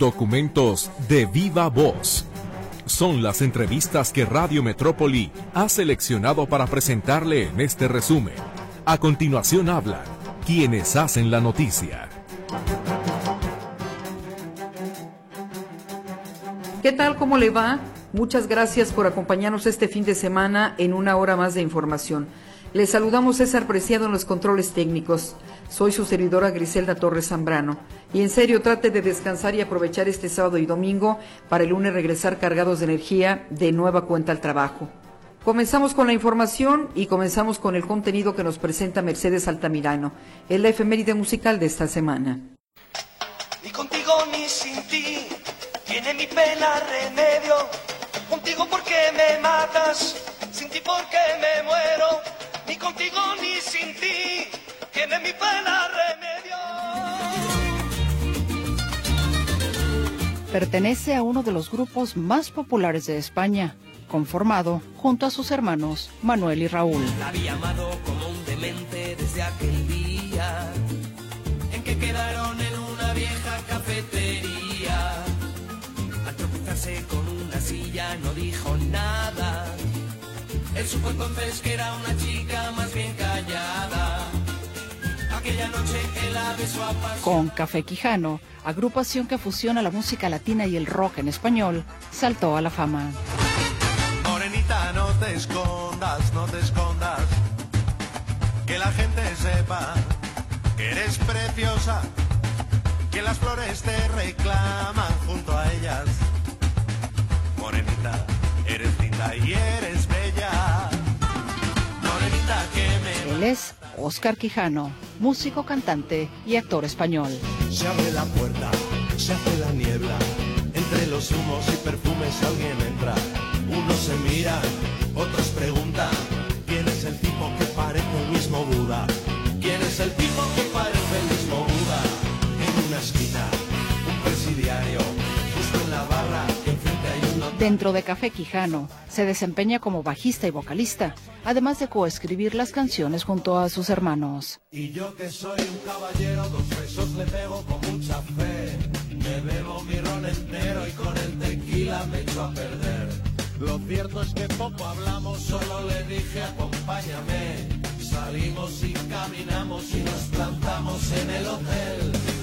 Documentos de viva voz. Son las entrevistas que Radio Metrópoli ha seleccionado para presentarle en este resumen. A continuación hablan quienes hacen la noticia. ¿Qué tal? ¿Cómo le va? Muchas gracias por acompañarnos este fin de semana en una hora más de información. Les saludamos César Preciado en los controles técnicos. Soy su servidora Griselda Torres Zambrano. Y en serio, trate de descansar y aprovechar este sábado y domingo para el lunes regresar cargados de energía de nueva cuenta al trabajo. Comenzamos con la información y comenzamos con el contenido que nos presenta Mercedes Altamirano, el efeméride musical de esta semana. Ni contigo ni sin ti tiene mi pena remedio. Contigo porque me matas, sin ti porque me muero. Ni contigo ni sin ti tiene mi pena remedio. Pertenece a uno de los grupos más populares de España, conformado junto a sus hermanos Manuel y Raúl. La había amado como un demente desde aquel día en que quedaron en una vieja cafetería. Al tropezarse con una silla no dijo nada. Él supo entonces que era una chica Con Café Quijano, agrupación que fusiona la música latina y el rock en español, saltó a la fama. Morenita, no te escondas, no te escondas. Que la gente sepa que eres preciosa. Que las flores te reclaman junto a ellas. Morenita, eres linda y eres bella. Morenita, que me... Él es Oscar Quijano, músico, cantante y actor español. Se abre la puerta, se hace la niebla. Entre los humos y perfumes alguien entra. Unos se miran, otros preguntan. Dentro de Café Quijano, se desempeña como bajista y vocalista, además de coescribir las canciones junto a sus hermanos. Y yo que soy un caballero, dos besos le pego con mucha fe. Me bebo mi ron entero y con el tequila me echo a perder. Lo cierto es que poco hablamos, solo le dije acompáñame. Salimos y caminamos y nos plantamos en el hotel.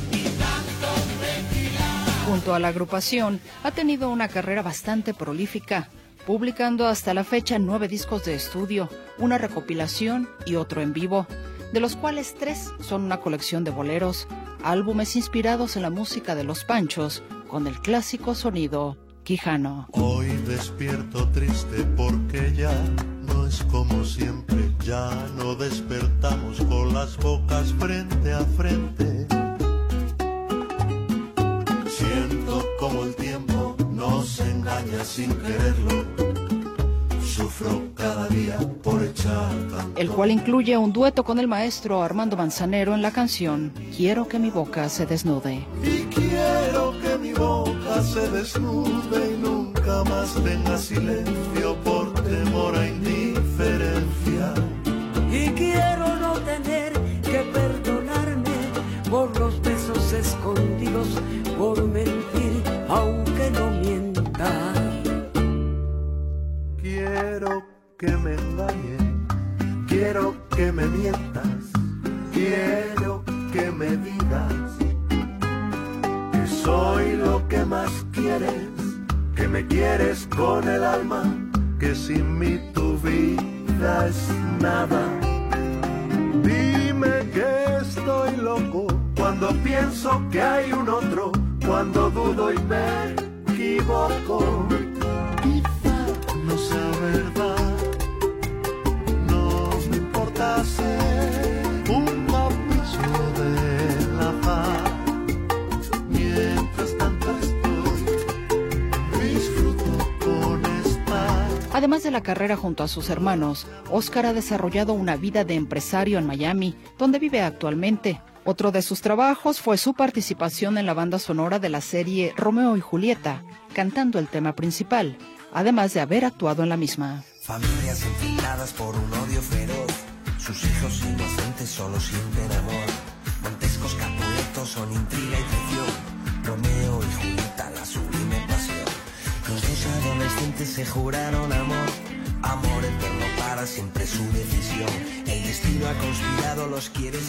Junto a la agrupación, ha tenido una carrera bastante prolífica, publicando hasta la fecha nueve discos de estudio, una recopilación y otro en vivo, de los cuales tres son una colección de boleros, álbumes inspirados en la música de los Panchos, con el clásico sonido Quijano. Hoy despierto triste porque ya no es como siempre, ya no despertamos con las bocas frente a frente. Engaña sin quererlo. Sufro cada día por echar tanto. el cual incluye un dueto con el maestro Armando Manzanero en la canción Quiero que mi boca se desnude. Y quiero que mi boca se desnude y nunca más tenga silencio por temor a indiferencia. Y quiero no tener que perdonarme por los besos escondidos, Quiero que me engañen, quiero que me mientas, quiero que me digas que soy lo que más quieres, que me quieres con el alma, que sin mí tu vida es nada. Dime que estoy loco cuando pienso que hay un otro, cuando dudo y me equivoco. Además de la carrera junto a sus hermanos, Oscar ha desarrollado una vida de empresario en Miami, donde vive actualmente. Otro de sus trabajos fue su participación en la banda sonora de la serie Romeo y Julieta, cantando el tema principal, además de haber actuado en la misma.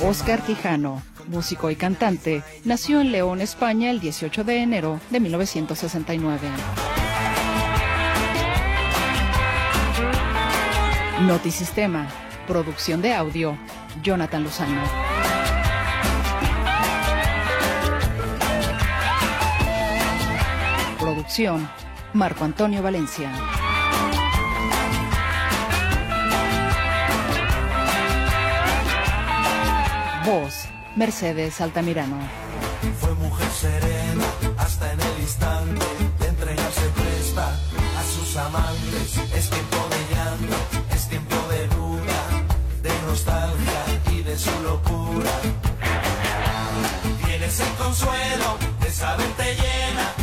Oscar Quijano, músico y cantante, nació en León, España el 18 de enero de 1969. Notisistema, producción de audio, Jonathan Lozano. Producción, Marco Antonio Valencia. Voz, Mercedes Altamirano. Fue mujer serena Tienes el consuelo de saber te llena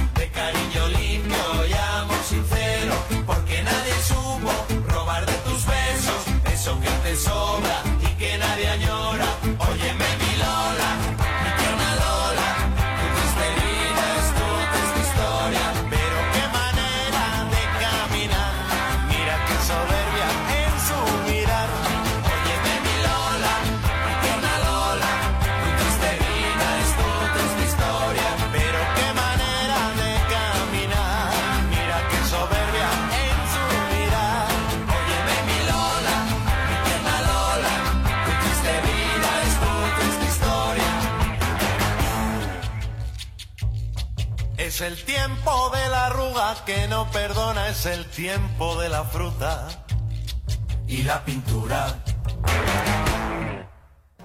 tiempo de la arruga que no perdona, es el tiempo de la fruta y la pintura.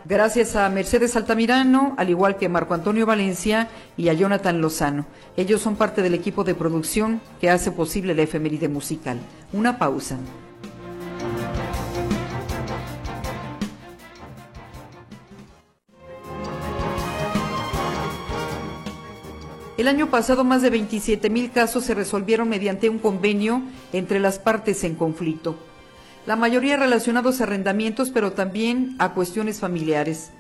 Gracias a Mercedes Altamirano, al igual que Marco Antonio Valencia y a Jonathan Lozano. Ellos son parte del equipo de producción que hace posible la efeméride musical. Una pausa. El año pasado más de 27 mil casos se resolvieron mediante un convenio entre las partes en conflicto. La mayoría relacionados a arrendamientos, pero también a cuestiones familiares.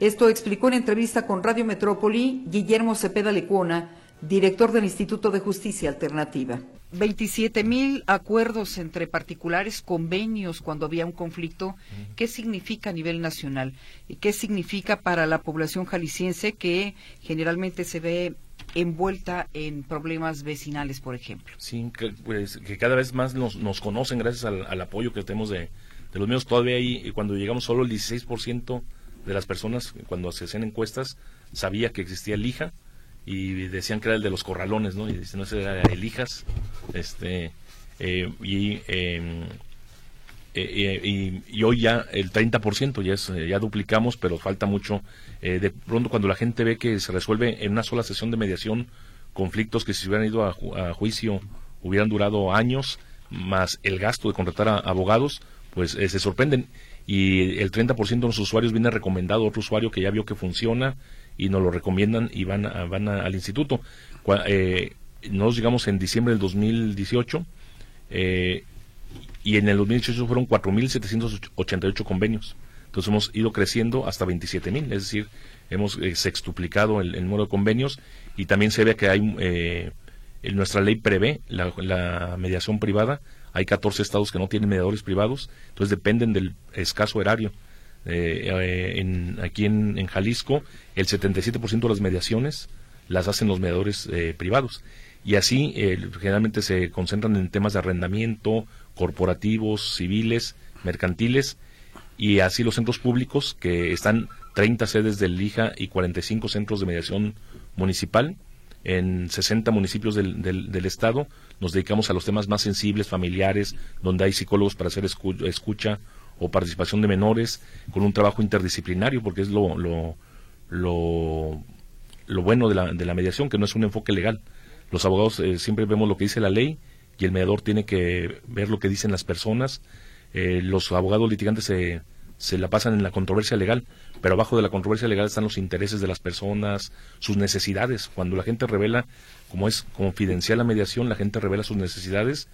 Esto explicó en entrevista con Radio Metrópoli Guillermo Cepeda Lecuona, director del Instituto de Justicia Alternativa. 27 mil acuerdos entre particulares, convenios cuando había un conflicto. ¿Qué significa a nivel nacional? ¿Y qué significa para la población jalisciense que generalmente se ve envuelta en problemas vecinales, por ejemplo? Sí, que, pues, que cada vez más nos, nos conocen gracias al, apoyo que tenemos de, los medios. Todavía ahí, cuando llegamos solo el 16% de las personas, cuando se hacían encuestas, sabía que existía el IJA y decían que era el de los corralones, ¿no? Y dicen, no, ese era el IJAS. Este, eh, y, eh, eh, eh, y, y hoy ya el 30% ya, es, eh, ya duplicamos, pero falta mucho. Eh, de pronto cuando la gente ve que se resuelve en una sola sesión de mediación conflictos que si hubieran ido a, ju- a juicio hubieran durado años, más el gasto de contratar a abogados, pues eh, se sorprenden. Y el 30% de los usuarios viene recomendado a otro usuario que ya vio que funciona y nos lo recomiendan y van, a- van al instituto. Nos llegamos en diciembre del 2018 eh, y en el 2018 fueron 4.788 convenios. Entonces hemos ido creciendo hasta 27.000, es decir, hemos eh, sextuplicado el, número de convenios y también se ve que hay, eh, nuestra ley prevé la, mediación privada, hay 14 estados que no tienen mediadores privados, entonces dependen del escaso erario. Eh, eh, en, aquí en, en Jalisco, el 77% de las mediaciones las hacen los mediadores privados. Y así generalmente se concentran en temas de arrendamiento, corporativos, civiles, mercantiles, y así los centros públicos, que están 30 sedes del LIJA y 45 centros de mediación municipal, en 60 municipios del, del, del estado, nos dedicamos a los temas más sensibles, familiares, donde hay psicólogos para hacer escu- escucha o participación de menores, con un trabajo interdisciplinario, porque es lo, lo, lo, lo bueno de la, de la mediación, que no es un enfoque legal. Los abogados eh, siempre vemos lo que dice la ley y el mediador tiene que ver lo que dicen las personas. Eh, los abogados litigantes se, se la pasan en la controversia legal, pero abajo de la controversia legal están los intereses de las personas, sus necesidades. Cuando la gente revela, como es confidencial la mediación, la gente revela sus necesidades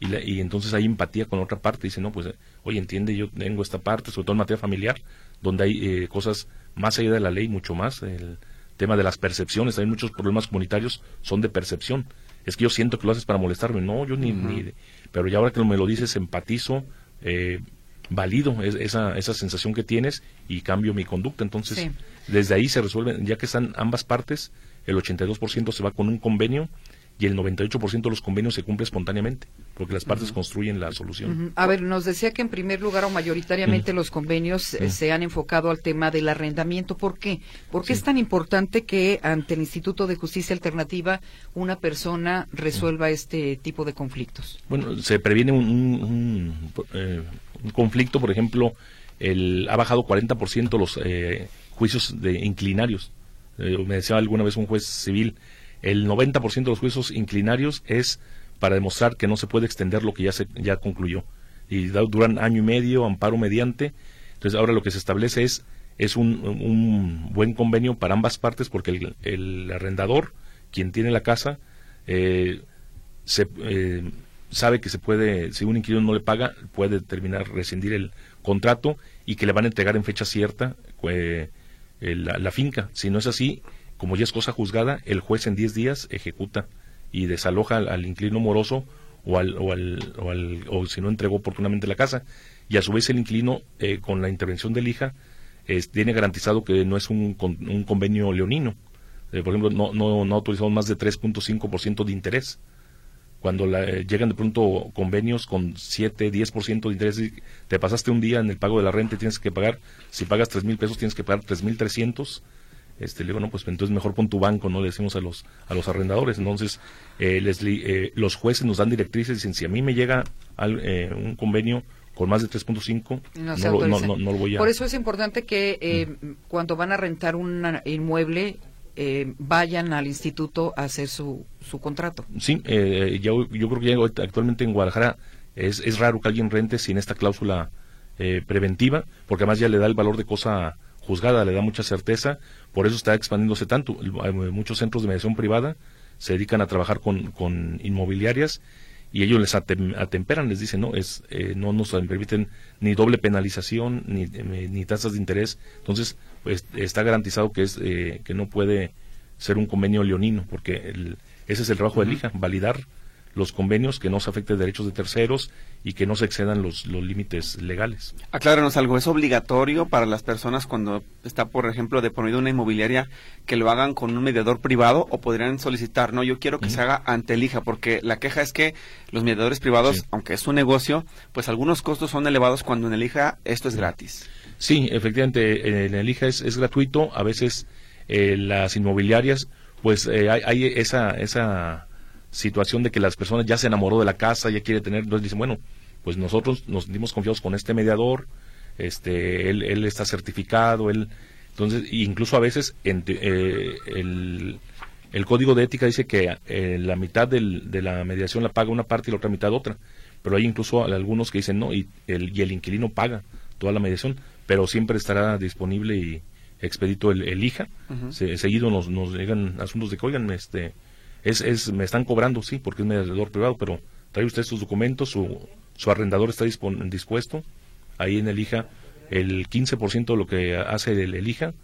y, la- y entonces hay empatía con otra parte. Dice, no, pues, oye, entiende, yo tengo esta parte, sobre todo en materia familiar, donde hay eh, cosas más allá de la ley, mucho más. El tema de las percepciones, hay muchos problemas comunitarios, son de percepción. Es que yo siento que lo haces para molestarme. No, yo ni, ni pero ya ahora que me lo dices, empatizo, eh, valido esa, esa sensación que tienes y cambio mi conducta. Entonces, desde ahí se resuelve, ya que están ambas partes, el 82% se va con un convenio y el 98% de los convenios se cumple espontáneamente, porque las partes construyen la solución. A ver, nos decía que en primer lugar o mayoritariamente los convenios eh, se han enfocado al tema del arrendamiento. ¿Por qué? ¿Por qué es tan importante que ante el Instituto de Justicia Alternativa una persona resuelva este tipo de conflictos? Bueno, se previene un, eh, conflicto, por ejemplo, el, ha bajado 40% los eh, juicios de inclinarios. me decía alguna vez un juez civil, el 90% de los juicios inclinarios es para demostrar que no se puede extender lo que ya, se, ya concluyó. Y duran año y medio, amparo mediante. Entonces ahora lo que se establece es, es un, buen convenio para ambas partes porque el, arrendador, quien tiene la casa, eh, se, eh, sabe que se puede, si un inquilino no le paga, puede terminar, rescindir el contrato y que le van a entregar en fecha cierta eh, la, finca. Si no es así, como ya es cosa juzgada, el juez en 10 días ejecuta y desaloja al, inquilino moroso o, al, o, al, o, al, si no entregó oportunamente la casa. Y a su vez el inquilino, eh, con la intervención del hija, tiene garantizado que no es un, un convenio leonino. Eh, por ejemplo, no, no, no autorizamos más de 3.5% de interés. Cuando eh, llegan de pronto convenios con 7, 10% de interés, te pasaste un día en el pago de la renta y tienes que pagar, si pagas 3 mil pesos, tienes que pagar 3.300 este, le digo, no, pues entonces mejor pon tu banco, ¿no? Le decimos a los, a los arrendadores. Entonces, eh, les, eh, los jueces nos dan directrices y dicen, si a mí me llega eh, un convenio con más de 3.5, no, lo voy a... Por eso es importante que mm. cuando van a rentar un inmueble, vayan al instituto a hacer su, su contrato. Sí, yo, yo creo que actualmente en Guadalajara es, es raro que alguien rente sin esta cláusula preventiva, porque además ya le da el valor de cosa juzgada, le da mucha certeza, por eso está expandiéndose tanto. Muchos centros de mediación privada se dedican a trabajar con, con inmobiliarias y ellos les atemperan, les dicen, no, es, eh, no nos permiten ni doble penalización ni, ni tasas de interés. Entonces, pues está garantizado que, es, eh, que no puede ser un convenio leonino, porque el, ese es el trabajo del IJA, validar los convenios, que no se afecten derechos de terceros y que no se excedan los, los límites legales. Acláranos algo, ¿es obligatorio para las personas cuando está, por ejemplo, de por medio una inmobiliaria que lo hagan con un mediador privado o podrían solicitar, no, yo quiero que se haga ante el IJA, porque la queja es que los mediadores privados, aunque es un negocio, pues algunos costos son elevados cuando en el IJA esto es gratis. Sí, efectivamente, en el IJA es, es gratuito, a veces eh, las inmobiliarias, pues eh, hay, hay esa... esa situación de que las personas ya se enamoró de la casa, ya quiere tener, entonces dicen, bueno, pues nosotros nos sentimos confiados con este mediador, este, él, él está certificado, él, entonces, incluso a veces eh, el, el, código de ética dice que eh, la mitad del, de la mediación la paga una parte y la otra mitad otra, pero hay incluso algunos que dicen no y el, y el inquilino paga toda la mediación, pero siempre estará disponible y expedito el, el IJA. seguido nos, nos llegan asuntos de que, oigan, este, es, es, me están cobrando, sí, porque es mediador privado, pero trae usted sus documentos, su, su arrendador está dispuesto, ahí en el IJA, el 15% de lo que hace el, el IJA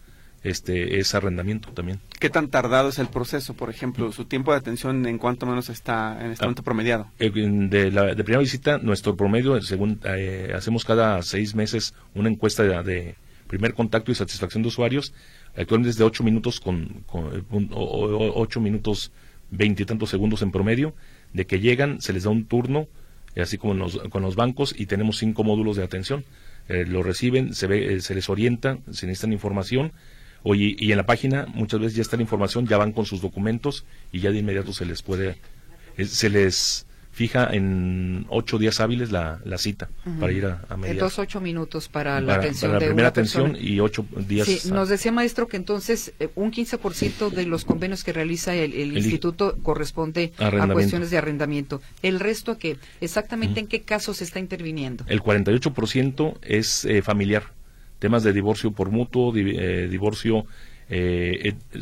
este, es arrendamiento también. ¿Qué tan tardado es el proceso? Por ejemplo, su tiempo de atención, ¿en cuánto menos está en este ah, momento promediado? Eh, de, la, de primera visita, nuestro promedio, según eh, hacemos cada seis meses una encuesta de, primer contacto y satisfacción de usuarios, actualmente es de ocho minutos con, con ocho minutos veintitantos segundos en promedio, de que llegan, se les da un turno, así como con los bancos, y tenemos cinco módulos de atención. Eh, lo reciben, se, ve, eh, se les orienta, se necesitan información, y, y en la página muchas veces ya está la información, ya van con sus documentos y ya de inmediato se les puede, eh, se les fija en ocho días hábiles la, la cita para ir a, a mediar. Entonces, ocho minutos para la atención para la primera atención y ocho días. Sí, nos decía maestro que entonces eh, un 15% de los convenios que realiza el, instituto corresponde a cuestiones de arrendamiento. ¿El resto qué? ¿Exactamente en qué casos se está interviniendo? El 48% es eh, familiar. Temas de divorcio por mutuo, eh, divorcio,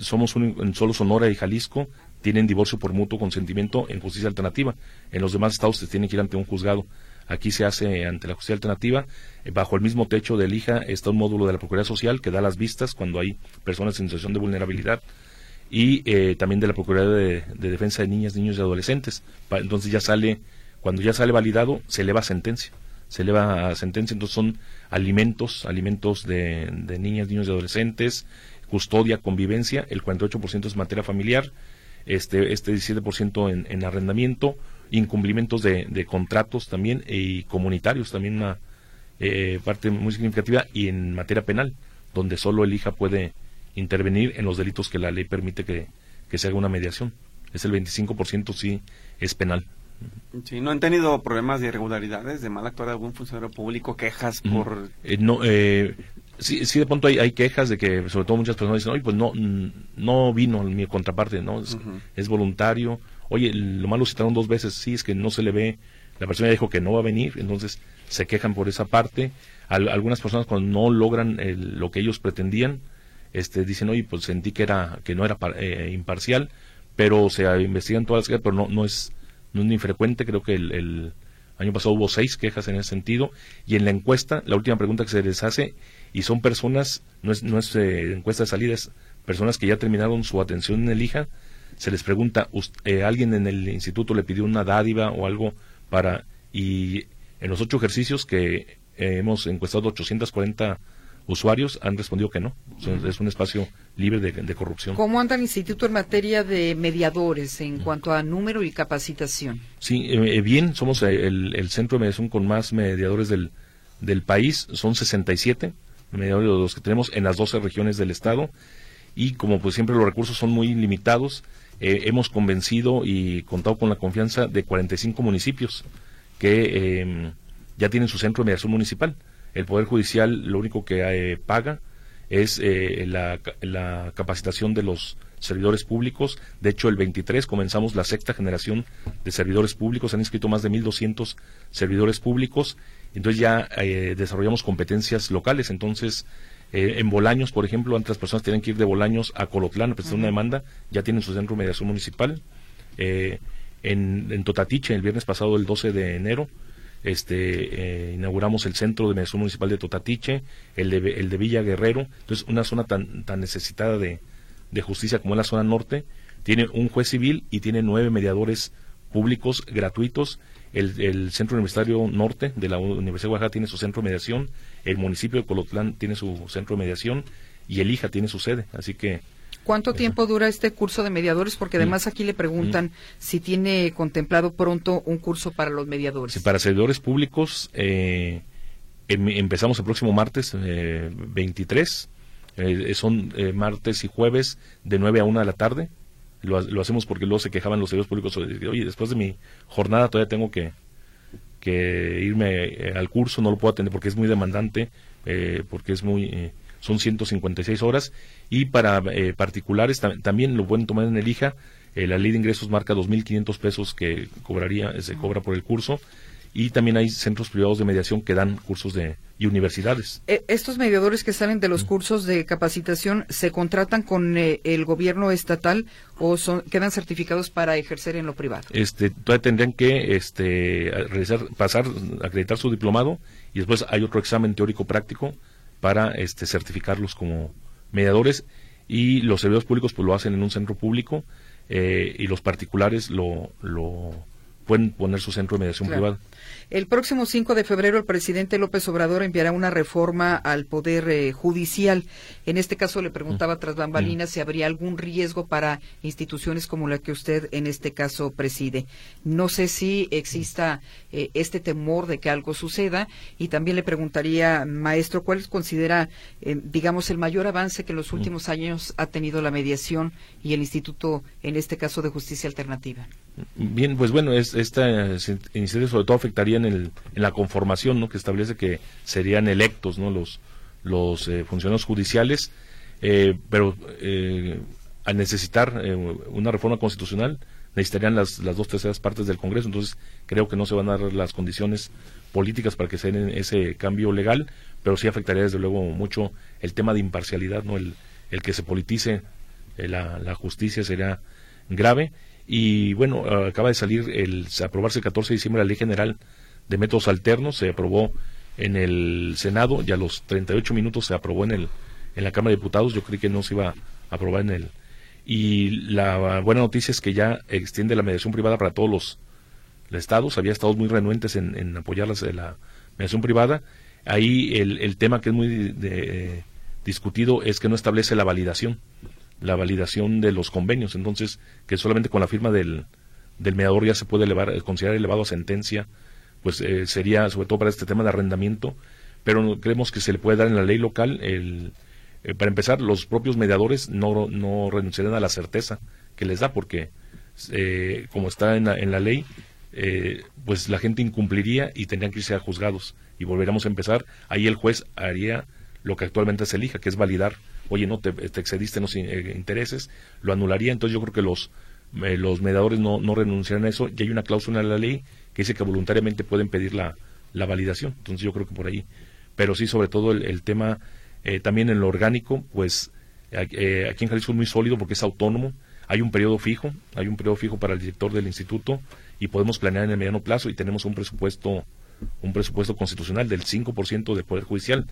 somos un, en solo Sonora y Jalisco, tienen divorcio por mutuo consentimiento en justicia alternativa. En los demás estados se tiene que ir ante un juzgado. Aquí se hace ante la justicia alternativa. Eh, bajo el mismo techo del hija está un módulo de la Procuraduría Social que da las vistas cuando hay personas en situación de vulnerabilidad. y eh, también de la Procuraduría de, Defensa de Niñas, Niños y Adolescentes. entonces ya sale, cuando ya sale validado, se eleva sentencia. Se eleva a sentencia, entonces son alimentos, alimentos de, de niñas, niños y adolescentes, custodia, convivencia, el 48% es materia familiar, este, este 17% en, en arrendamiento, incumplimientos de, de, contratos también y comunitarios, también una eh, parte muy significativa, y en materia penal, donde solo el hija puede intervenir en los delitos que la ley permite que, se haga una mediación. Es el 25% sí es penal. Sí, ¿no han tenido problemas de irregularidades, de mal actuar de algún funcionario público, quejas por...? Eh, no, eh, sí, sí, de pronto hay, hay, quejas de que, sobre todo muchas personas dicen, oye, pues no, no vino mi contraparte, ¿no? Es, voluntario. Oye, lo malo citaron dos veces, sí, es que no se le ve, la persona dijo que no va a venir, entonces se quejan por esa parte. algunas personas cuando no logran lo que ellos pretendían, este, dicen, oye, pues sentí que, era, que no era eh, imparcial, pero se investigan todas las quejas, pero no, no, es, no es ni frecuente, creo que el, año pasado hubo seis quejas en ese sentido, y en la encuesta, la última pregunta que se les hace, y son personas, no es, no es eh, encuesta de salida, es personas que ya terminaron su atención en el IJA, se les pregunta, eh, ¿alguien en el instituto le pidió una dádiva o algo para, y en los ocho ejercicios que hemos encuestado 840 usuarios han respondido que no. Es un espacio libre de, corrupción. ¿Cómo anda el instituto en materia de mediadores en cuanto a número y capacitación? Sí, eh, eh, bien, somos el, el, centro de mediación con más mediadores del, del país. Son 67 mediadores los que tenemos en las 12 regiones del estado. Y como pues siempre los recursos son muy limitados, eh, hemos convencido y contado con la confianza de 45 municipios que em, ya tienen su centro de mediación municipal el Poder Judicial lo único que eh, paga es eh, la, capacitación de los servidores públicos. De hecho, el 23 comenzamos la sexta generación de servidores públicos. Han inscrito más de 1.200 servidores públicos. Entonces ya eh, desarrollamos competencias locales. Entonces, en Bolaños, por ejemplo, antes las personas tienen que ir de Bolaños a Colotlán a presentar una demanda. Ya tienen su centro de mediación municipal. en, en Totatiche, el viernes pasado, el 12 de enero, este, eh, inauguramos el centro de mediación municipal de Totatiche, el de, el de Villa Guerrero, entonces una zona tan, tan necesitada de, de justicia como es la zona norte, tiene un juez civil y tiene nueve mediadores públicos gratuitos. El, el, Centro Universitario Norte de la Universidad de Oaxaca tiene su centro de mediación, el municipio de Colotlán tiene su centro de mediación y el IJA tiene su sede. Así que ¿Cuánto tiempo dura este curso de mediadores? Porque además aquí le preguntan si tiene contemplado pronto un curso para los mediadores. para servidores públicos eh, em, empezamos el próximo martes 23. Eh, eh, son martes y jueves de 9 a 1 de la tarde. Lo, hacemos porque luego se quejaban los servidores públicos. Oye, después de mi jornada todavía tengo que, que irme al curso, no lo puedo atender porque es muy demandante, porque es muy son 156 horas y para eh, particulares también lo pueden tomar en el IJA. Eh, la ley de ingresos marca 2.500 pesos que cobraría, se cobra por el curso y también hay centros privados de mediación que dan cursos de y universidades. Eh, ¿Estos mediadores que salen de los cursos de capacitación se contratan con el gobierno estatal o son, quedan certificados para ejercer en lo privado? Este, todavía tendrían que este, realizar, pasar, acreditar su diplomado y después hay otro examen teórico práctico para este, certificarlos como mediadores y los servidores públicos pues lo hacen en un centro público eh, y los particulares lo, lo pueden poner su centro de mediación privada. El próximo 5 de febrero el presidente López Obrador enviará una reforma al Poder eh, Judicial. En este caso le preguntaba mm. tras bambalinas si habría algún riesgo para instituciones como la que usted en este caso preside. No sé si exista eh, este temor de que algo suceda y también le preguntaría, maestro, ¿cuál considera, eh, digamos, el mayor avance que en los mm. últimos años ha tenido la mediación y el Instituto, en este caso, de Justicia Alternativa? Bien, pues bueno, es, esta iniciativa sobre todo afectaría en, el, en la conformación, ¿no? Que establece que serían electos, ¿no? Los, los eh, funcionarios judiciales, eh, pero eh, al necesitar una reforma constitucional necesitarían las, las dos terceras partes del Congreso, entonces creo que no se van a dar las condiciones políticas para que se den ese cambio legal, pero sí afectaría desde luego mucho el tema de imparcialidad, ¿no? El, el que se politice la, la justicia sería grave y bueno, acaba de salir, el aprobarse el 14 de diciembre la Ley General de Métodos Alternos, se aprobó en el Senado y a los 38 minutos se aprobó en, el, en la Cámara de Diputados. Yo creí que no se iba a aprobar en el, Y la buena noticia es que ya extiende la mediación privada para todos los, estados. Había estados muy renuentes en, apoyar la mediación privada. Ahí el, el tema que es muy discutido es que no establece la validación, la validación de los convenios. Entonces, que solamente con la firma del, del mediador ya se puede elevar, considerar elevado a sentencia, pues eh, sería sobre todo para este tema de arrendamiento, pero creemos que se le puede dar en la ley local el, eh, para empezar, los propios mediadores no, no renunciarán a la certeza que les da, porque eh, como está en la, en la ley, eh, pues la gente incumpliría y tendrían que irse a juzgados y volveríamos a empezar. Ahí el juez haría lo que actualmente se elija, que es validar, oye, no te, excediste en los intereses, lo anularía. Entonces yo creo que los, los mediadores no, no renunciarán a eso y hay una cláusula en la ley que dice que voluntariamente pueden pedir la, validación. Entonces yo creo que por ahí. Pero sí, sobre todo el tema eh, también en lo orgánico, pues eh, aquí en Jalisco es muy sólido porque es autónomo. Hay un periodo fijo, hay un periodo fijo para el director del instituto y podemos planear en el mediano plazo y tenemos un presupuesto un presupuesto constitucional del 5% del Poder Judicial.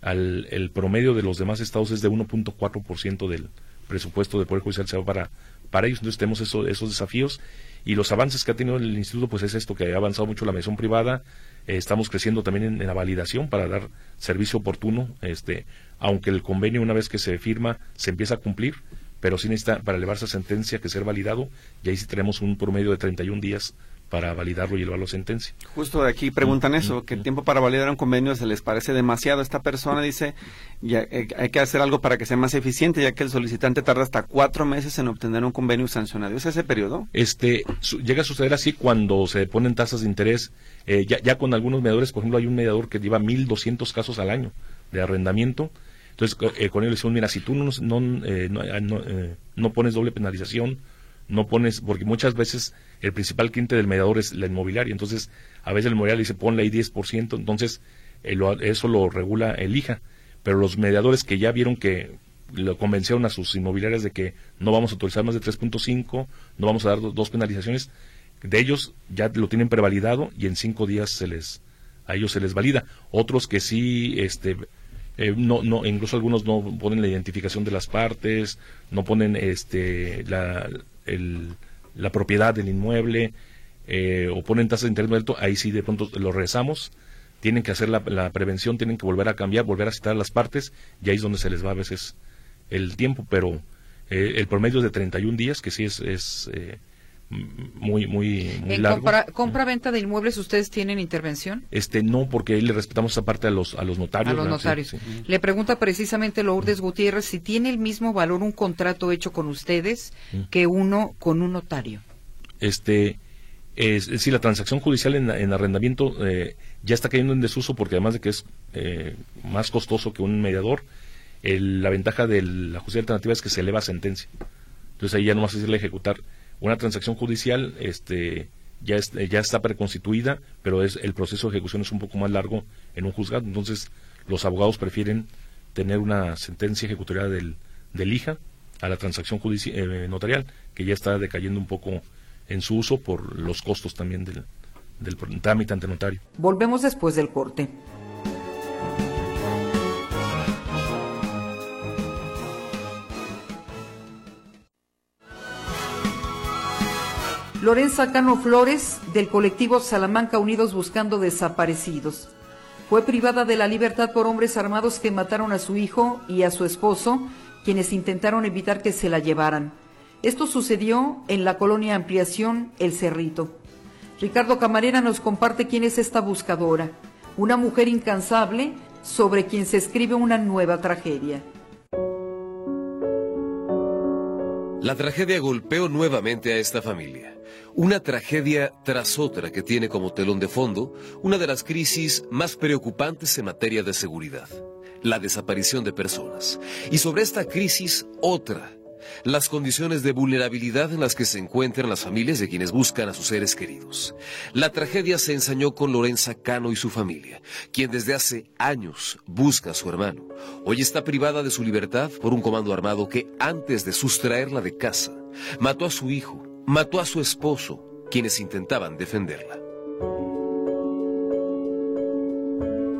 Al, el promedio de los demás estados es de 1.4% del presupuesto del Poder Judicial para, para ellos. Entonces tenemos esos desafíos. Y los avances que ha tenido el instituto pues es esto, que ha avanzado mucho la medición privada, eh, estamos creciendo también en, la validación para dar servicio oportuno, este, aunque el convenio una vez que se firma se empieza a cumplir, pero sí necesita para elevarse a sentencia que ser validado. Y ahí sí tenemos un promedio de 31 días para validarlo y elevarlo a sentencia. Justo de aquí preguntan eso, que el tiempo para validar un convenio se les parece demasiado. Esta persona dice, ya, eh, hay que hacer algo para que sea más eficiente, ya que el solicitante tarda hasta cuatro meses en obtener un convenio sancionado. ¿Es ese periodo? Este, llega a suceder así cuando se ponen tasas de interés. Eh, ya, ya con algunos mediadores, por ejemplo, hay un mediador que lleva 1.200 casos al año de arrendamiento. Entonces, eh, con él le decimos, mira, si tú no, no, no, no pones doble penalización, no pones, porque muchas veces el principal cliente del mediador es la inmobiliaria, entonces a veces el inmobiliario dice ponle ahí 10%, entonces eh, eso lo regula el IJA, pero los mediadores que ya vieron que lo convencieron a sus inmobiliarias de que no vamos a autorizar más de 3.5, no vamos a dar dos penalizaciones, de ellos ya lo tienen prevalidado y en cinco días se les a ellos se les valida. Otros que sí, este, eh, no, no, incluso algunos no ponen la identificación de las partes, no ponen este, la, la propiedad del inmueble eh, o ponen tasas de interés alto, ahí sí de pronto lo rezamos. Tienen que hacer la, prevención, tienen que volver a cambiar, volver a citar las partes, y ahí es donde se les va a veces el tiempo, pero eh, el promedio es de 31 días, que sí es, es eh, muy muy muy en largo. Compra, venta de inmuebles ustedes tienen intervención? Este no porque ahí le respetamos esa parte a los a los notarios. A los notarios. Le pregunta precisamente Lourdes Gutiérrez si tiene el mismo valor un contrato hecho con ustedes que uno con un notario. Este es, decir, la transacción judicial en, arrendamiento eh, ya está cayendo en desuso porque además de que es eh, más costoso que un mediador, la ventaja de la justicia alternativa es que se eleva sentencia. Entonces ahí ya no más es decirle ejecutar una transacción judicial este, ya, ya está preconstituida, pero es, el proceso de ejecución es un poco más largo en un juzgado. Entonces, los abogados prefieren tener una sentencia ejecutoria del, del IJA a la transacción eh, notarial, que ya está decayendo un poco en su uso por los costos también del, del trámite ante notario. Volvemos después del corte. Lorenza Cano Flores, del colectivo Salamanca Unidos Buscando Desaparecidos. Fue privada de la libertad por hombres armados que mataron a su hijo y a su esposo, quienes intentaron evitar que se la llevaran. Esto sucedió en la colonia Ampliación El Cerrito. Ricardo Camarera nos comparte quién es esta buscadora, una mujer incansable sobre quien se escribe una nueva tragedia. La tragedia golpeó nuevamente a esta familia. Una tragedia tras otra que tiene como telón de fondo una de las crisis más preocupantes en materia de seguridad, la desaparición de personas. Y sobre esta crisis, otra las condiciones de vulnerabilidad en las que se encuentran las familias de quienes buscan a sus seres queridos. La tragedia se ensañó con Lorenza Cano y su familia, quien desde hace años busca a su hermano. Hoy está privada de su libertad por un comando armado que, antes de sustraerla de casa, mató a su hijo, mató a su esposo, quienes intentaban defenderla.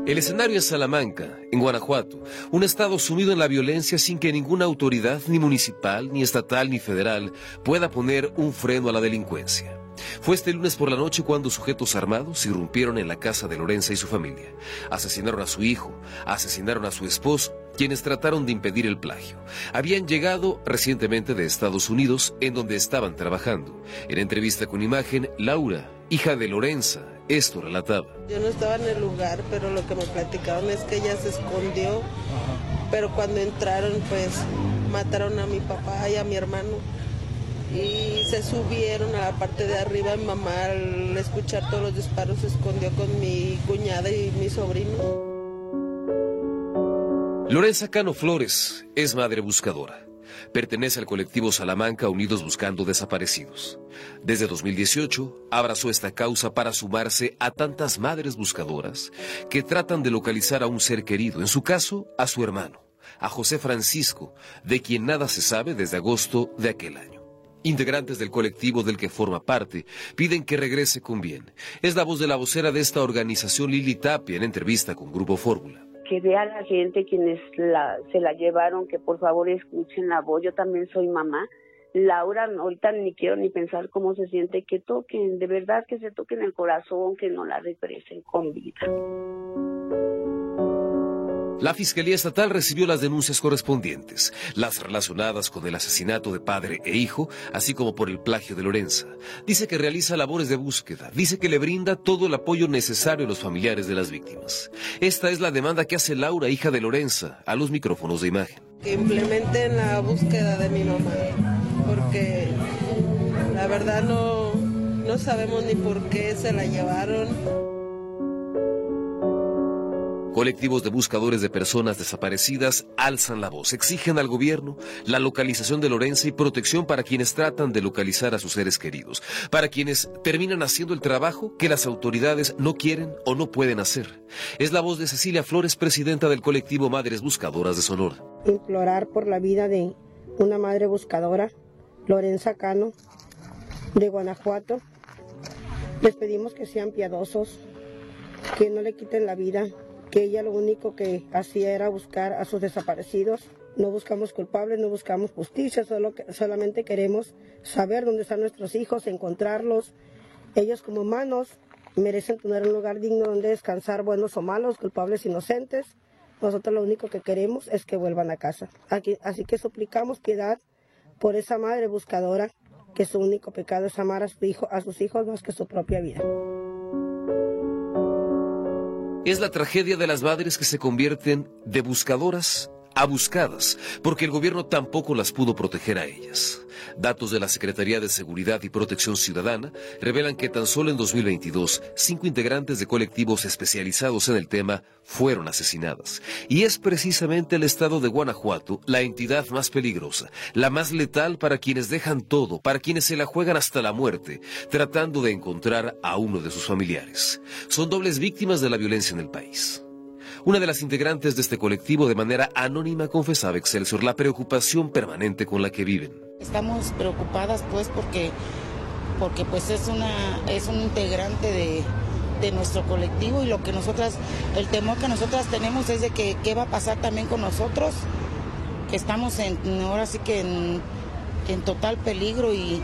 El escenario es Salamanca, en Guanajuato, un estado sumido en la violencia sin que ninguna autoridad, ni municipal, ni estatal, ni federal, pueda poner un freno a la delincuencia. Fue este lunes por la noche cuando sujetos armados irrumpieron en la casa de Lorenza y su familia. Asesinaron a su hijo, asesinaron a su esposo, quienes trataron de impedir el plagio. Habían llegado recientemente de Estados Unidos, en donde estaban trabajando. En entrevista con imagen, Laura, hija de Lorenza, esto relataba. Yo no estaba en el lugar, pero lo que me platicaron es que ella se escondió, pero cuando entraron pues mataron a mi papá y a mi hermano y se subieron a la parte de arriba. Mi mamá al escuchar todos los disparos se escondió con mi cuñada y mi sobrino. Lorenza Cano Flores es madre buscadora. Pertenece al colectivo Salamanca Unidos Buscando Desaparecidos. Desde 2018 abrazó esta causa para sumarse a tantas madres buscadoras que tratan de localizar a un ser querido, en su caso a su hermano, a José Francisco, de quien nada se sabe desde agosto de aquel año. Integrantes del colectivo del que forma parte piden que regrese con bien. Es la voz de la vocera de esta organización Lili Tapia en entrevista con Grupo Fórmula que vea la gente quienes la, se la llevaron, que por favor escuchen la voz. Yo también soy mamá. Laura, ahorita ni quiero ni pensar cómo se siente, que toquen, de verdad que se toquen el corazón, que no la regresen con vida. La Fiscalía Estatal recibió las denuncias correspondientes, las relacionadas con el asesinato de padre e hijo, así como por el plagio de Lorenza. Dice que realiza labores de búsqueda, dice que le brinda todo el apoyo necesario a los familiares de las víctimas. Esta es la demanda que hace Laura, hija de Lorenza, a los micrófonos de imagen. Que implementen la búsqueda de mi mamá, porque la verdad no, no sabemos ni por qué se la llevaron. Colectivos de buscadores de personas desaparecidas alzan la voz, exigen al gobierno la localización de Lorenza y protección para quienes tratan de localizar a sus seres queridos, para quienes terminan haciendo el trabajo que las autoridades no quieren o no pueden hacer. Es la voz de Cecilia Flores, presidenta del colectivo Madres Buscadoras de Sonora. Implorar por la vida de una madre buscadora, Lorenza Cano, de Guanajuato. Les pedimos que sean piadosos, que no le quiten la vida que ella lo único que hacía era buscar a sus desaparecidos. No buscamos culpables, no buscamos justicia, solo solamente queremos saber dónde están nuestros hijos, encontrarlos. Ellos como humanos merecen tener un lugar digno donde descansar, buenos o malos, culpables, inocentes. Nosotros lo único que queremos es que vuelvan a casa. así que suplicamos piedad por esa madre buscadora que su único pecado es amar a, su hijo, a sus hijos más que su propia vida. Es la tragedia de las madres que se convierten de buscadoras a buscadas, porque el gobierno tampoco las pudo proteger a ellas. Datos de la Secretaría de Seguridad y Protección Ciudadana revelan que tan solo en 2022, cinco integrantes de colectivos especializados en el tema fueron asesinadas. Y es precisamente el estado de Guanajuato la entidad más peligrosa, la más letal para quienes dejan todo, para quienes se la juegan hasta la muerte, tratando de encontrar a uno de sus familiares. Son dobles víctimas de la violencia en el país. Una de las integrantes de este colectivo de manera anónima confesaba Excelsior la preocupación permanente con la que viven. Estamos preocupadas pues porque, porque pues es, una, es un integrante de, de nuestro colectivo y lo que nosotras, el temor que nosotras tenemos es de que qué va a pasar también con nosotros, que estamos en, ahora sí que en, en total peligro y,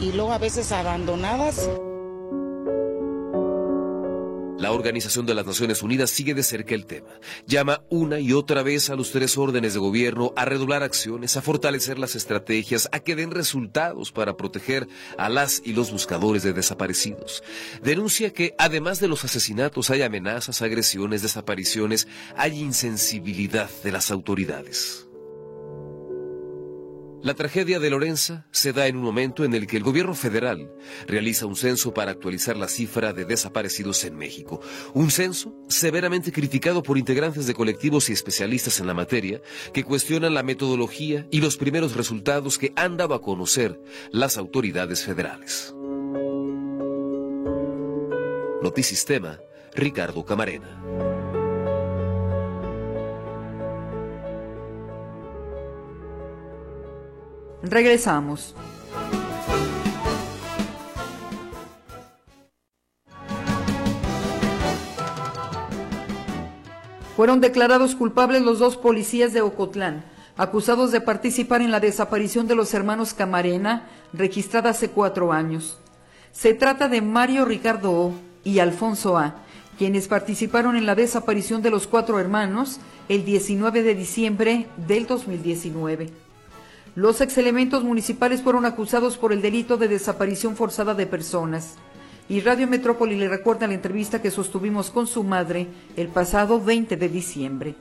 y luego a veces abandonadas. La Organización de las Naciones Unidas sigue de cerca el tema. Llama una y otra vez a los tres órdenes de gobierno a redoblar acciones, a fortalecer las estrategias, a que den resultados para proteger a las y los buscadores de desaparecidos. Denuncia que además de los asesinatos hay amenazas, agresiones, desapariciones, hay insensibilidad de las autoridades. La tragedia de Lorenza se da en un momento en el que el gobierno federal realiza un censo para actualizar la cifra de desaparecidos en México. Un censo severamente criticado por integrantes de colectivos y especialistas en la materia que cuestionan la metodología y los primeros resultados que han dado a conocer las autoridades federales. Notisistema, Ricardo Camarena. Regresamos. Fueron declarados culpables los dos policías de Ocotlán, acusados de participar en la desaparición de los hermanos Camarena, registrada hace cuatro años. Se trata de Mario Ricardo O y Alfonso A., quienes participaron en la desaparición de los cuatro hermanos el 19 de diciembre del 2019. Los exelementos municipales fueron acusados por el delito de desaparición forzada de personas. Y Radio Metrópoli le recuerda la entrevista que sostuvimos con su madre el pasado 20 de diciembre.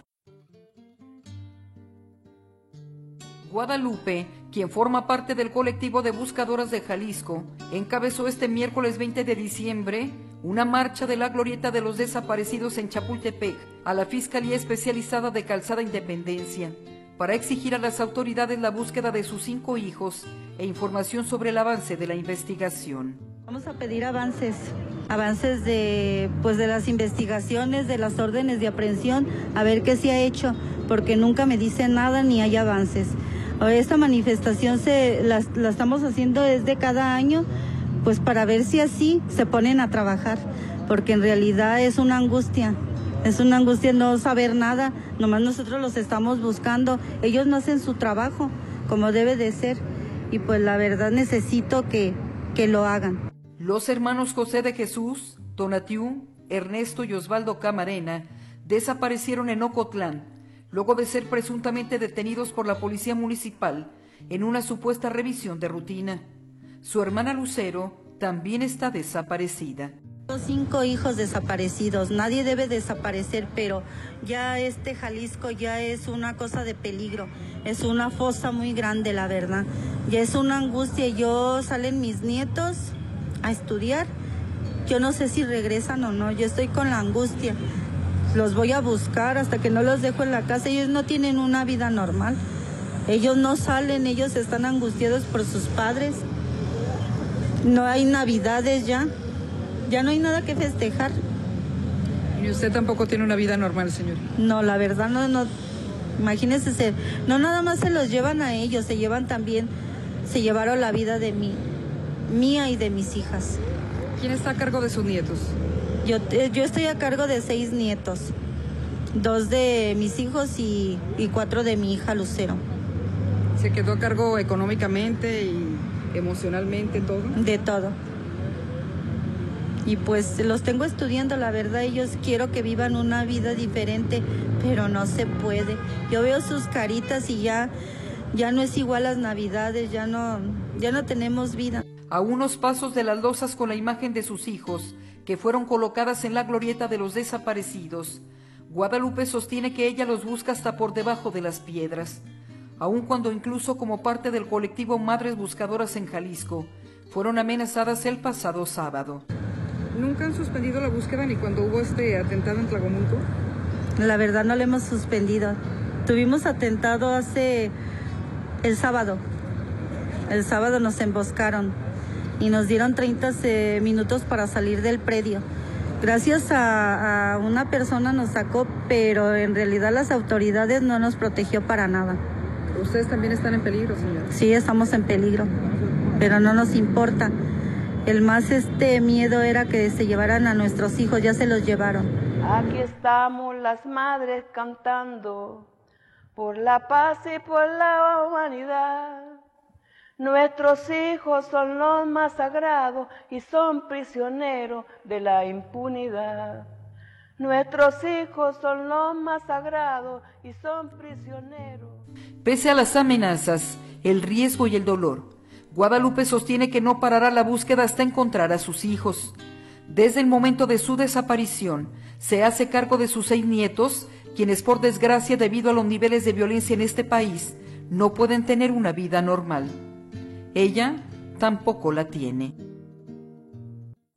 Guadalupe, quien forma parte del colectivo de buscadoras de Jalisco, encabezó este miércoles 20 de diciembre una marcha de la glorieta de los desaparecidos en Chapultepec a la Fiscalía Especializada de Calzada Independencia para exigir a las autoridades la búsqueda de sus cinco hijos e información sobre el avance de la investigación. Vamos a pedir avances, avances de pues de las investigaciones, de las órdenes de aprehensión, a ver qué se ha hecho, porque nunca me dicen nada ni hay avances. Esta manifestación se la, la estamos haciendo desde cada año, pues para ver si así se ponen a trabajar, porque en realidad es una angustia es una angustia no saber nada, nomás nosotros los estamos buscando. Ellos no hacen su trabajo como debe de ser y pues la verdad necesito que, que lo hagan. Los hermanos José de Jesús, Tonatiu, Ernesto y Osvaldo Camarena desaparecieron en Ocotlán luego de ser presuntamente detenidos por la policía municipal en una supuesta revisión de rutina. Su hermana Lucero también está desaparecida. Cinco hijos desaparecidos, nadie debe desaparecer, pero ya este Jalisco ya es una cosa de peligro, es una fosa muy grande, la verdad. Ya es una angustia, yo salen mis nietos a estudiar, yo no sé si regresan o no, yo estoy con la angustia. Los voy a buscar hasta que no los dejo en la casa, ellos no tienen una vida normal. Ellos no salen, ellos están angustiados por sus padres. No hay navidades ya. Ya no hay nada que festejar. ¿Y usted tampoco tiene una vida normal, señor? No, la verdad no, no. Imagínese ser. No nada más se los llevan a ellos, se llevan también, se llevaron la vida de mí, mía y de mis hijas. ¿Quién está a cargo de sus nietos? Yo, yo estoy a cargo de seis nietos, dos de mis hijos y, y cuatro de mi hija Lucero. ¿Se quedó a cargo económicamente y emocionalmente todo? De todo y pues los tengo estudiando, la verdad, ellos quiero que vivan una vida diferente, pero no se puede. Yo veo sus caritas y ya, ya no es igual las navidades, ya no, ya no tenemos vida. A unos pasos de las losas con la imagen de sus hijos, que fueron colocadas en la glorieta de los desaparecidos, Guadalupe sostiene que ella los busca hasta por debajo de las piedras, aun cuando incluso como parte del colectivo Madres Buscadoras en Jalisco, fueron amenazadas el pasado sábado. ¿Nunca han suspendido la búsqueda ni cuando hubo este atentado en Tlagomulco? La verdad no lo hemos suspendido. Tuvimos atentado hace el sábado. El sábado nos emboscaron y nos dieron 30 minutos para salir del predio. Gracias a, a, una persona nos sacó, pero en realidad las autoridades no nos protegió para nada. ¿Ustedes también están en peligro, señor? Sí, estamos en peligro, pero no nos importa. El más este miedo era que se llevaran a nuestros hijos, ya se los llevaron. Aquí estamos las madres cantando por la paz y por la humanidad. Nuestros hijos son los más sagrados y son prisioneros de la impunidad. Nuestros hijos son los más sagrados y son prisioneros. Pese a las amenazas, el riesgo y el dolor, Guadalupe sostiene que no parará la búsqueda hasta encontrar a sus hijos. Desde el momento de su desaparición, se hace cargo de sus seis nietos, quienes por desgracia debido a los niveles de violencia en este país, no pueden tener una vida normal. Ella tampoco la tiene.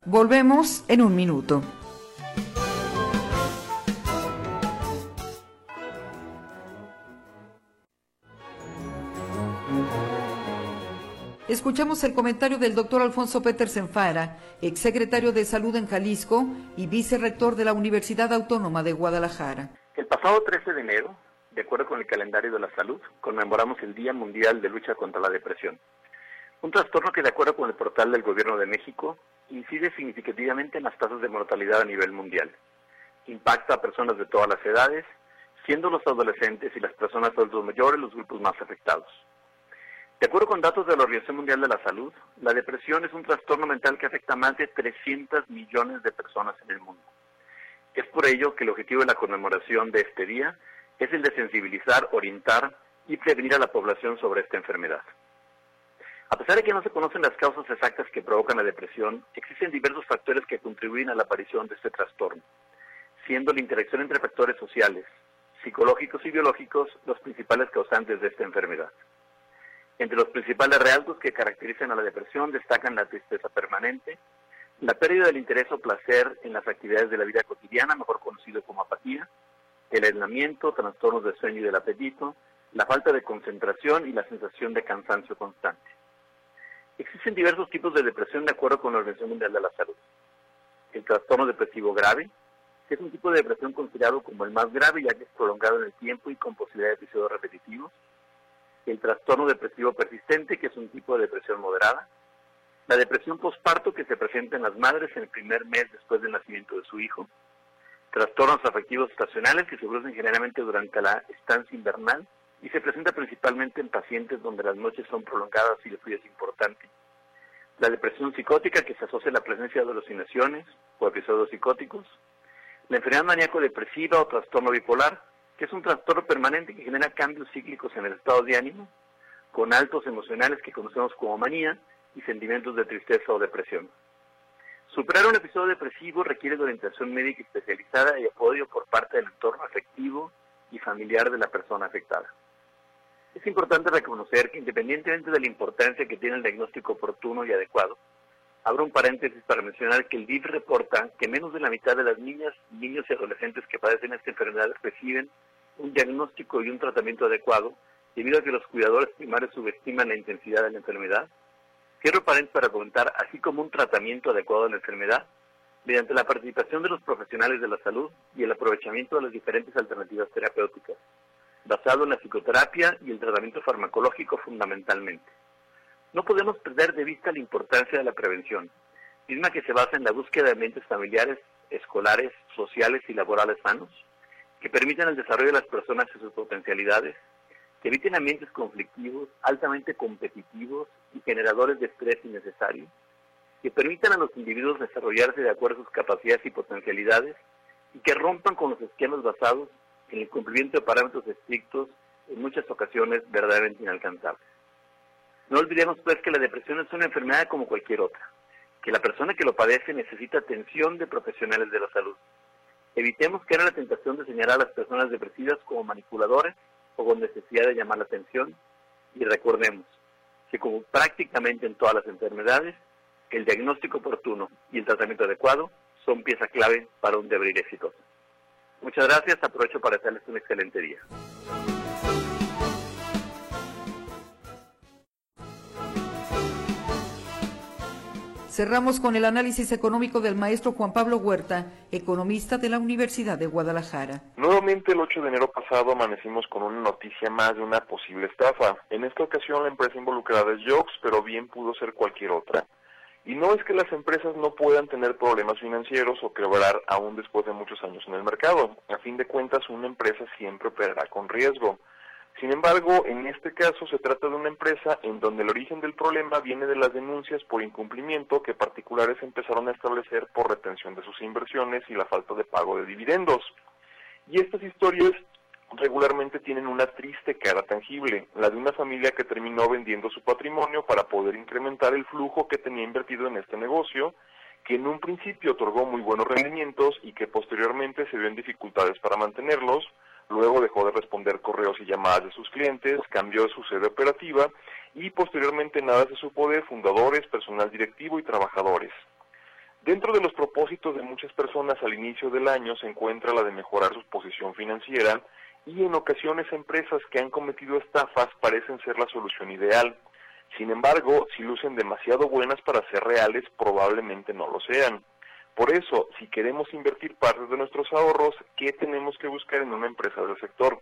Volvemos en un minuto. Escuchamos el comentario del doctor Alfonso Petersen Fara, exsecretario de Salud en Jalisco y vicerrector de la Universidad Autónoma de Guadalajara. El pasado 13 de enero, de acuerdo con el calendario de la salud, conmemoramos el Día Mundial de Lucha contra la Depresión. Un trastorno que, de acuerdo con el portal del Gobierno de México, incide significativamente en las tasas de mortalidad a nivel mundial. Impacta a personas de todas las edades, siendo los adolescentes y las personas adultos mayores los grupos más afectados. De acuerdo con datos de la Organización Mundial de la Salud, la depresión es un trastorno mental que afecta a más de 300 millones de personas en el mundo. Es por ello que el objetivo de la conmemoración de este día es el de sensibilizar, orientar y prevenir a la población sobre esta enfermedad. A pesar de que no se conocen las causas exactas que provocan la depresión, existen diversos factores que contribuyen a la aparición de este trastorno, siendo la interacción entre factores sociales, psicológicos y biológicos los principales causantes de esta enfermedad. Entre los principales rasgos que caracterizan a la depresión destacan la tristeza permanente, la pérdida del interés o placer en las actividades de la vida cotidiana, mejor conocido como apatía, el aislamiento, trastornos de sueño y del apetito, la falta de concentración y la sensación de cansancio constante. Existen diversos tipos de depresión de acuerdo con la Organización Mundial de la Salud. El trastorno depresivo grave, que es un tipo de depresión considerado como el más grave ya que es prolongado en el tiempo y con posibilidad de episodios repetitivos. El trastorno depresivo persistente, que es un tipo de depresión moderada. La depresión posparto, que se presenta en las madres en el primer mes después del nacimiento de su hijo. Trastornos afectivos estacionales, que se producen generalmente durante la estancia invernal y se presenta principalmente en pacientes donde las noches son prolongadas y el frío es importante. La depresión psicótica que se asocia a la presencia de alucinaciones o episodios psicóticos. La enfermedad maníaco-depresiva o trastorno bipolar, que es un trastorno permanente que genera cambios cíclicos en el estado de ánimo, con altos emocionales que conocemos como manía y sentimientos de tristeza o depresión. Superar un episodio depresivo requiere de orientación médica especializada y apoyo por parte del entorno afectivo y familiar de la persona afectada. Es importante reconocer que independientemente de la importancia que tiene el diagnóstico oportuno y adecuado, abro un paréntesis para mencionar que el DIF reporta que menos de la mitad de las niñas, niños y adolescentes que padecen esta enfermedad reciben un diagnóstico y un tratamiento adecuado debido a que los cuidadores primarios subestiman la intensidad de la enfermedad. Cierro paréntesis para comentar, así como un tratamiento adecuado de la enfermedad, mediante la participación de los profesionales de la salud y el aprovechamiento de las diferentes alternativas terapéuticas basado en la psicoterapia y el tratamiento farmacológico fundamentalmente. No podemos perder de vista la importancia de la prevención, misma que se basa en la búsqueda de ambientes familiares, escolares, sociales y laborales sanos, que permitan el desarrollo de las personas y sus potencialidades, que eviten ambientes conflictivos, altamente competitivos y generadores de estrés innecesario, que permitan a los individuos desarrollarse de acuerdo a sus capacidades y potencialidades y que rompan con los esquemas basados en el cumplimiento de parámetros estrictos, en muchas ocasiones verdaderamente inalcanzables. No olvidemos pues que la depresión es una enfermedad como cualquier otra, que la persona que lo padece necesita atención de profesionales de la salud. Evitemos que era la tentación de señalar a las personas depresivas como manipuladores o con necesidad de llamar la atención y recordemos que como prácticamente en todas las enfermedades, el diagnóstico oportuno y el tratamiento adecuado son pieza clave para un devenir exitoso. Muchas gracias, aprovecho para desearles un excelente día. Cerramos con el análisis económico del maestro Juan Pablo Huerta, economista de la Universidad de Guadalajara. Nuevamente el 8 de enero pasado amanecimos con una noticia más de una posible estafa. En esta ocasión la empresa involucrada es Jobs, pero bien pudo ser cualquier otra. Y no es que las empresas no puedan tener problemas financieros o quebrar aún después de muchos años en el mercado. A fin de cuentas, una empresa siempre operará con riesgo. Sin embargo, en este caso se trata de una empresa en donde el origen del problema viene de las denuncias por incumplimiento que particulares empezaron a establecer por retención de sus inversiones y la falta de pago de dividendos. Y estas historias regularmente tienen una triste cara tangible, la de una familia que terminó vendiendo su patrimonio para poder incrementar el flujo que tenía invertido en este negocio, que en un principio otorgó muy buenos rendimientos y que posteriormente se vio en dificultades para mantenerlos, luego dejó de responder correos y llamadas de sus clientes, cambió su sede operativa y posteriormente nada se supo de fundadores, personal directivo y trabajadores. Dentro de los propósitos de muchas personas al inicio del año se encuentra la de mejorar su posición financiera y en ocasiones empresas que han cometido estafas parecen ser la solución ideal. Sin embargo, si lucen demasiado buenas para ser reales, probablemente no lo sean. Por eso, si queremos invertir parte de nuestros ahorros, ¿qué tenemos que buscar en una empresa del sector?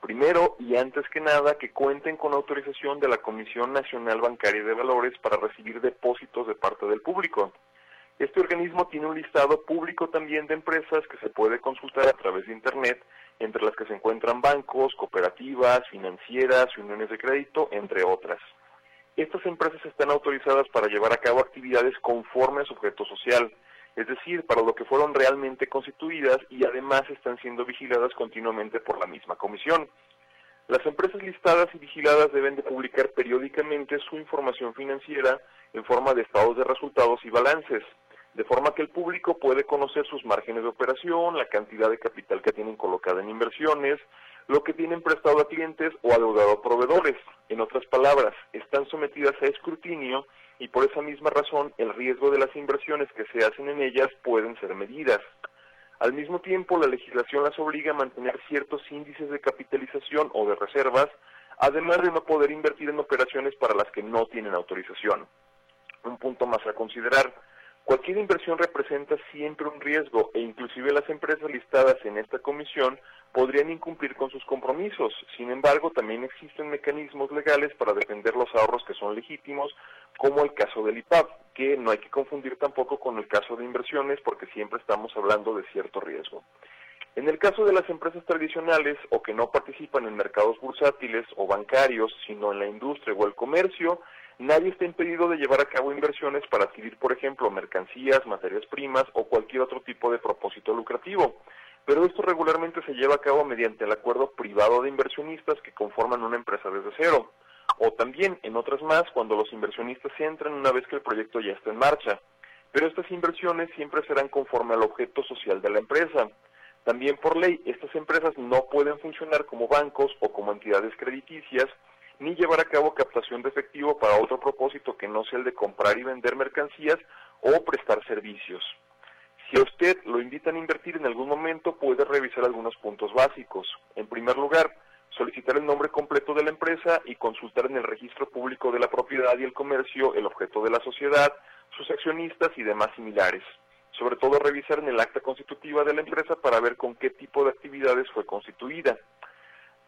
Primero, y antes que nada, que cuenten con autorización de la Comisión Nacional Bancaria de Valores para recibir depósitos de parte del público. Este organismo tiene un listado público también de empresas que se puede consultar a través de Internet, entre las que se encuentran bancos, cooperativas, financieras, uniones de crédito, entre otras. Estas empresas están autorizadas para llevar a cabo actividades conforme a su objeto social, es decir, para lo que fueron realmente constituidas y además están siendo vigiladas continuamente por la misma comisión. Las empresas listadas y vigiladas deben de publicar periódicamente su información financiera en forma de estados de resultados y balances, de forma que el público puede conocer sus márgenes de operación, la cantidad de capital que tienen colocada en inversiones, lo que tienen prestado a clientes o adeudado a proveedores. En otras palabras, están sometidas a escrutinio y por esa misma razón el riesgo de las inversiones que se hacen en ellas pueden ser medidas. Al mismo tiempo, la legislación las obliga a mantener ciertos índices de capitalización o de reservas, además de no poder invertir en operaciones para las que no tienen autorización. Un punto más a considerar. Cualquier inversión representa siempre un riesgo e inclusive las empresas listadas en esta comisión podrían incumplir con sus compromisos. Sin embargo, también existen mecanismos legales para defender los ahorros que son legítimos, como el caso del IPAP, que no hay que confundir tampoco con el caso de inversiones porque siempre estamos hablando de cierto riesgo. En el caso de las empresas tradicionales o que no participan en mercados bursátiles o bancarios, sino en la industria o el comercio, Nadie está impedido de llevar a cabo inversiones para adquirir, por ejemplo, mercancías, materias primas o cualquier otro tipo de propósito lucrativo. Pero esto regularmente se lleva a cabo mediante el acuerdo privado de inversionistas que conforman una empresa desde cero. O también, en otras más, cuando los inversionistas entran una vez que el proyecto ya está en marcha. Pero estas inversiones siempre serán conforme al objeto social de la empresa. También por ley, estas empresas no pueden funcionar como bancos o como entidades crediticias, ni llevar a cabo captación de efectivo para otro propósito que no sea el de comprar y vender mercancías o prestar servicios. Si a usted lo invitan a invertir en algún momento, puede revisar algunos puntos básicos. En primer lugar, solicitar el nombre completo de la empresa y consultar en el registro público de la propiedad y el comercio el objeto de la sociedad, sus accionistas y demás similares. Sobre todo revisar en el acta constitutiva de la empresa para ver con qué tipo de actividades fue constituida.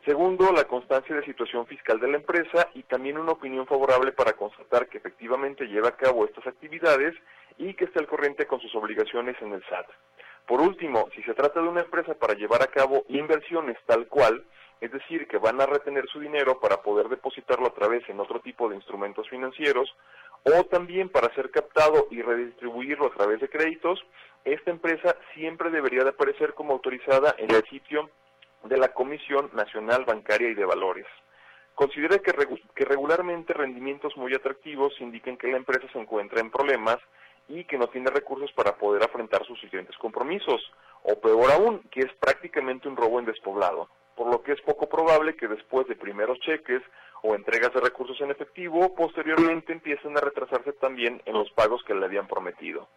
Segundo, la constancia de situación fiscal de la empresa y también una opinión favorable para constatar que efectivamente lleva a cabo estas actividades y que esté al corriente con sus obligaciones en el SAT. Por último, si se trata de una empresa para llevar a cabo inversiones tal cual, es decir, que van a retener su dinero para poder depositarlo a través en otro tipo de instrumentos financieros, o también para ser captado y redistribuirlo a través de créditos, esta empresa siempre debería de aparecer como autorizada en el sitio de la Comisión Nacional Bancaria y de Valores. Considera que, regularmente rendimientos muy atractivos indican que la empresa se encuentra en problemas y que no tiene recursos para poder afrontar sus siguientes compromisos, o peor aún, que es prácticamente un robo en despoblado, por lo que es poco probable que después de primeros cheques o entregas de recursos en efectivo, posteriormente empiecen a retrasarse también en los pagos que le habían prometido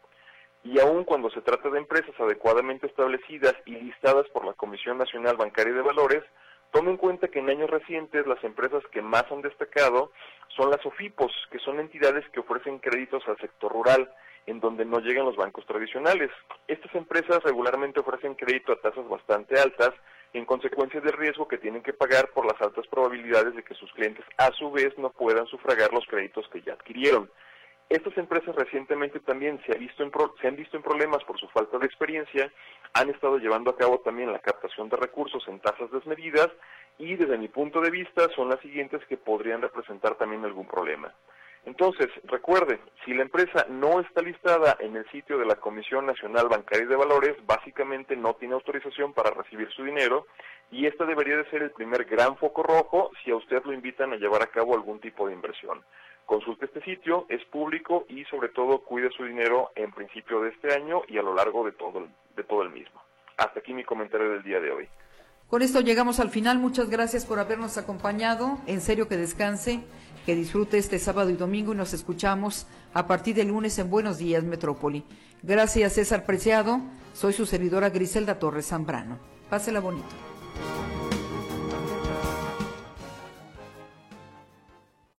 y aun cuando se trata de empresas adecuadamente establecidas y listadas por la Comisión Nacional Bancaria de Valores, tome en cuenta que en años recientes las empresas que más han destacado son las OFIPOS, que son entidades que ofrecen créditos al sector rural, en donde no llegan los bancos tradicionales. Estas empresas regularmente ofrecen crédito a tasas bastante altas, en consecuencia del riesgo que tienen que pagar por las altas probabilidades de que sus clientes a su vez no puedan sufragar los créditos que ya adquirieron. Estas empresas recientemente también se, han visto en problemas por su falta de experiencia, han estado llevando a cabo también la captación de recursos en tasas desmedidas y desde mi punto de vista son las siguientes que podrían representar también algún problema. Entonces, recuerde, si la empresa no está listada en el sitio de la Comisión Nacional Bancaria de Valores, básicamente no tiene autorización para recibir su dinero y este debería de ser el primer gran foco rojo si a usted lo invitan a llevar a cabo algún tipo de inversión. Consulte este sitio, es público y sobre todo cuide su dinero en principio de este año y a lo largo de todo, de todo el mismo. Hasta aquí mi comentario del día de hoy. Con esto llegamos al final. Muchas gracias por habernos acompañado. En serio que descanse, que disfrute este sábado y domingo y nos escuchamos a partir del lunes en Buenos Días Metrópoli. Gracias César Preciado. Soy su servidora Griselda Torres Zambrano. Pásela bonito.